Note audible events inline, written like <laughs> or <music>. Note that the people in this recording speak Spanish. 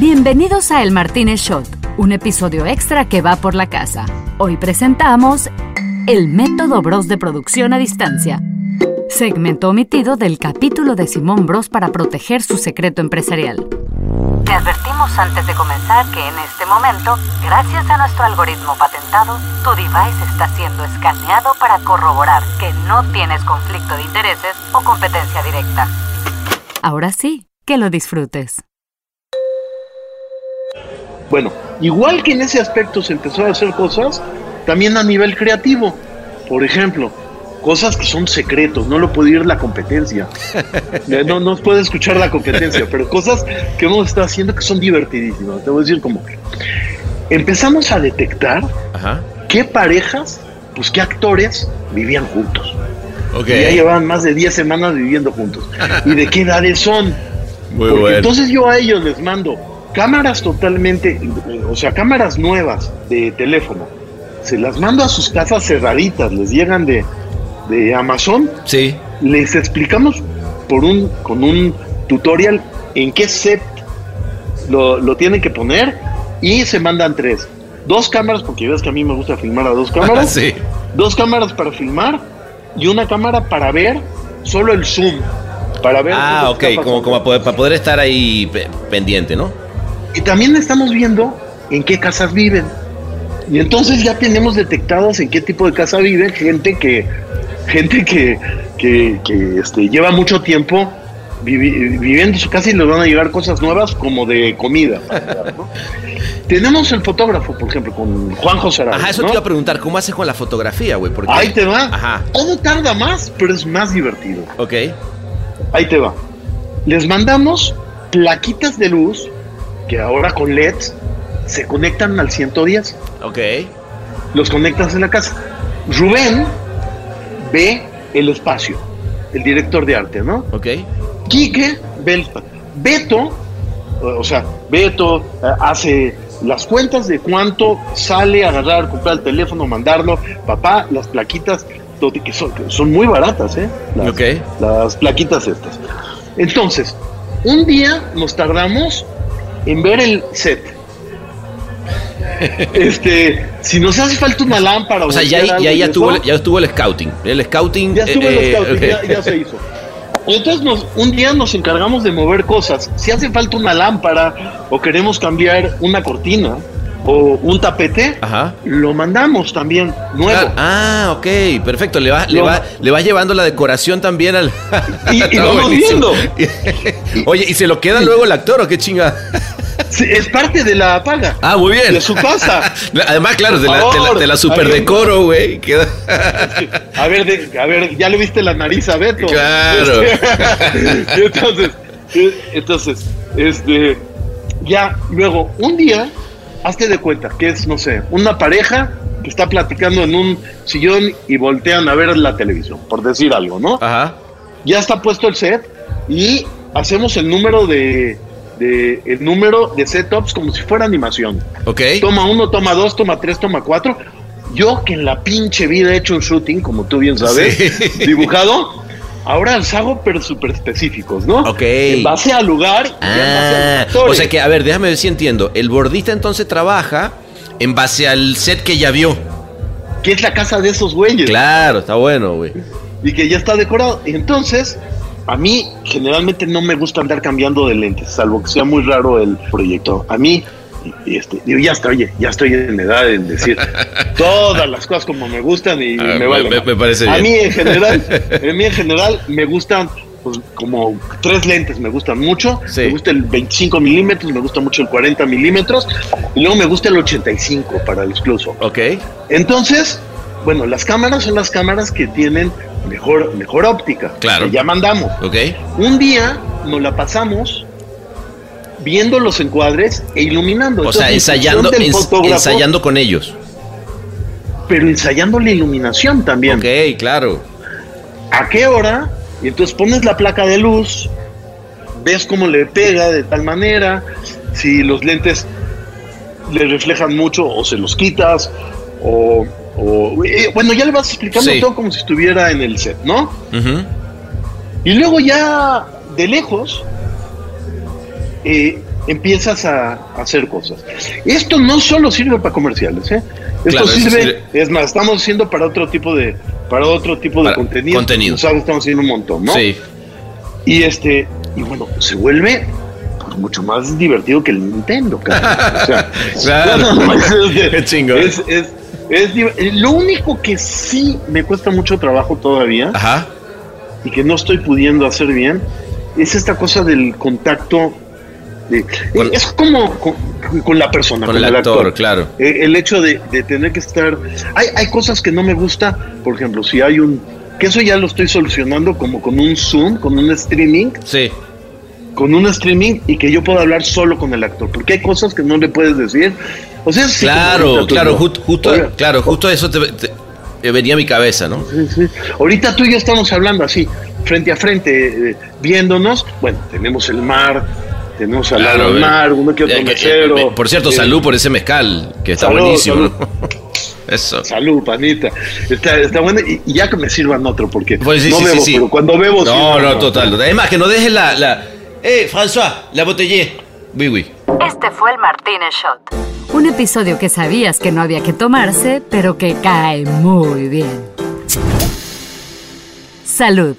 Bienvenidos a El Martínez Shot, un episodio extra que va por la casa. Hoy presentamos El método Bros de producción a distancia. Segmento omitido del capítulo de Simón Bros para proteger su secreto empresarial. Te advertimos antes de comenzar que en este momento, gracias a nuestro algoritmo patentado, tu device está siendo escaneado para corroborar que no tienes conflicto de intereses o competencia directa. Ahora sí, que lo disfrutes. Bueno, igual que en ese aspecto se empezó a hacer cosas, también a nivel creativo. Por ejemplo, cosas que son secretos, no lo puede ir la competencia. <laughs> No nos puede escuchar la competencia, pero cosas que hemos estado haciendo que son divertidísimas. Te voy a decir como que empezamos a detectar qué parejas, pues qué actores vivían juntos. Okay. ya llevaban más de 10 semanas viviendo juntos. <laughs> ¿Y de qué edades son? Muy bueno. Entonces yo a ellos les mando cámaras totalmente, o sea, cámaras nuevas de teléfono. Se las mando a sus casas cerraditas, les llegan de, de Amazon. Sí. Les explicamos por un, con un tutorial en qué set lo, lo tienen que poner y se mandan tres. Dos cámaras, porque ves que a mí me gusta filmar a dos <laughs> cámaras. sí. Dos cámaras para filmar y una cámara para ver solo el zoom. Para ver. Ah, ok, como, como para poder estar ahí pendiente, ¿no? Y también estamos viendo en qué casas viven. Y entonces ya tenemos detectados en qué tipo de casa viven gente que gente que, que, este, lleva mucho tiempo viviendo en su casa y les van a llegar cosas nuevas como de comida. <laughs> Tenemos el fotógrafo, por ejemplo, con Juan José Ajá, eso te iba a preguntar, ¿cómo haces con la fotografía, güey? Ahí te va. Ajá. Todo tarda más, pero es más divertido. Ok. Ahí te va. Les mandamos plaquitas de luz que ahora con LEDs se conectan al 110. Ok. Los conectas en la casa. Rubén ve el espacio, el director de arte, ¿no? Ok. Quique ve el Beto, o sea, Beto eh, hace las cuentas de cuánto sale a agarrar, comprar el teléfono, mandarlo. Papá, las plaquitas, que son, son muy baratas, ¿eh? Las, las plaquitas estas. Entonces, un día nos tardamos en ver el set este, si nos hace falta una lámpara. O sea, ya, ya, estuvo, ya estuvo el scouting. El scouting. Ya estuvo el eh, scouting, ya, se hizo. Entonces nos, un día nos encargamos de mover cosas. Si hace falta una lámpara o queremos cambiar una cortina o un tapete, lo mandamos también nuevo. Ah, ok, perfecto. Le va, le va, le va llevando la decoración también al. Y, y <laughs> vamos viendo. <laughs> Oye, ¿y se lo queda luego el actor o qué chinga? es parte de la paga. Ah, muy bien. De su casa. <laughs> Además, claro, de la, de la, super decoro, güey. A ver, a ver, ya le viste la nariz a Beto. Claro. entonces, entonces, este, ya, luego, un día, hazte de cuenta que es, no sé, una pareja que está platicando en un sillón y voltean a ver la televisión, por decir algo, ¿no? Ajá. Ya está puesto el set y hacemos el número de el número de setups como si fuera animación. Ok. Toma uno, toma dos, toma tres, toma cuatro. Yo que en la pinche vida he hecho un shooting, como tú bien sabes, dibujado, ahora los hago pero súper específicos, ¿no? Ok. En base al lugar y ah, O sea que, a ver, déjame ver si entiendo. El bordista entonces trabaja en base al set que ya vio. Que es la casa de esos güeyes. Claro, está bueno, güey. Y que ya está decorado. Entonces, a mí generalmente no me gusta andar cambiando de lentes, salvo que sea muy raro el proyecto. A mí, este, digo, ya estoy, oye, ya estoy en edad de decir <laughs> todas las cosas como me gustan y ah, me, vale. Me, parece a mí en general, <laughs> a mí en general me gustan pues, como tres lentes me gustan mucho. Me gusta el 25 milímetros, me gusta mucho el 40 milímetros y luego me gusta el 85 para el excluso. Ok. Entonces, bueno, las cámaras son las cámaras que tienen mejor, mejor óptica. Claro. ya mandamos. Ok. Un día nos la pasamos viendo los encuadres e iluminando. O sea, ensayando, ensayando con ellos. Pero ensayando la iluminación también. Ok, claro. ¿A qué hora? Y entonces pones la placa de luz, ves cómo le pega de tal manera, si los lentes le reflejan mucho o se los quitas, o eh, bueno, ya le vas explicando todo como si estuviera en el set, ¿no? Y luego ya de lejos, eh, empiezas a, hacer cosas. Esto no solo sirve para comerciales, ¿eh? Esto sirve, es más, estamos haciendo para otro tipo de, para otro tipo de contenido. Contenido. Sabes, estamos haciendo un montón, ¿no? Sí. Y este, y bueno, se vuelve pues, mucho más divertido que el Nintendo, O sea, <laughs> claro. <laughs> es, es, es, es, lo único que sí me cuesta mucho trabajo todavía Ajá. y que no estoy pudiendo hacer bien es esta cosa del contacto es como con, la persona, con, el, actor, claro. Eh, el hecho de, tener que estar. Hay, hay cosas que no me gusta, por ejemplo, si hay un. Que eso ya lo estoy solucionando como con un Zoom, con un streaming. Sí. Con un streaming y que yo pueda hablar solo con el actor, porque hay cosas que no le puedes decir. O sea, claro, claro, justo, claro, justo eso te, venía a mi cabeza, ¿no? Sí, sí. Ahorita tú y yo estamos hablando así, frente a frente, eh, viéndonos. Bueno, tenemos el mar, tenemos al lado del mar, uno que otro mesero. por cierto, salud por ese mezcal, que está buenísimo. <laughs> Eso. Salud, panita. Está, está bueno y, ya que me sirvan otro, porque pues no bebo, pero cuando bebo... No, no, total. Además, que no dejes la, la... Eh, François, la botellé. Oui, oui. Este fue el Martínez Shot. Un episodio que sabías que no había que tomarse, pero que cae muy bien. Salud.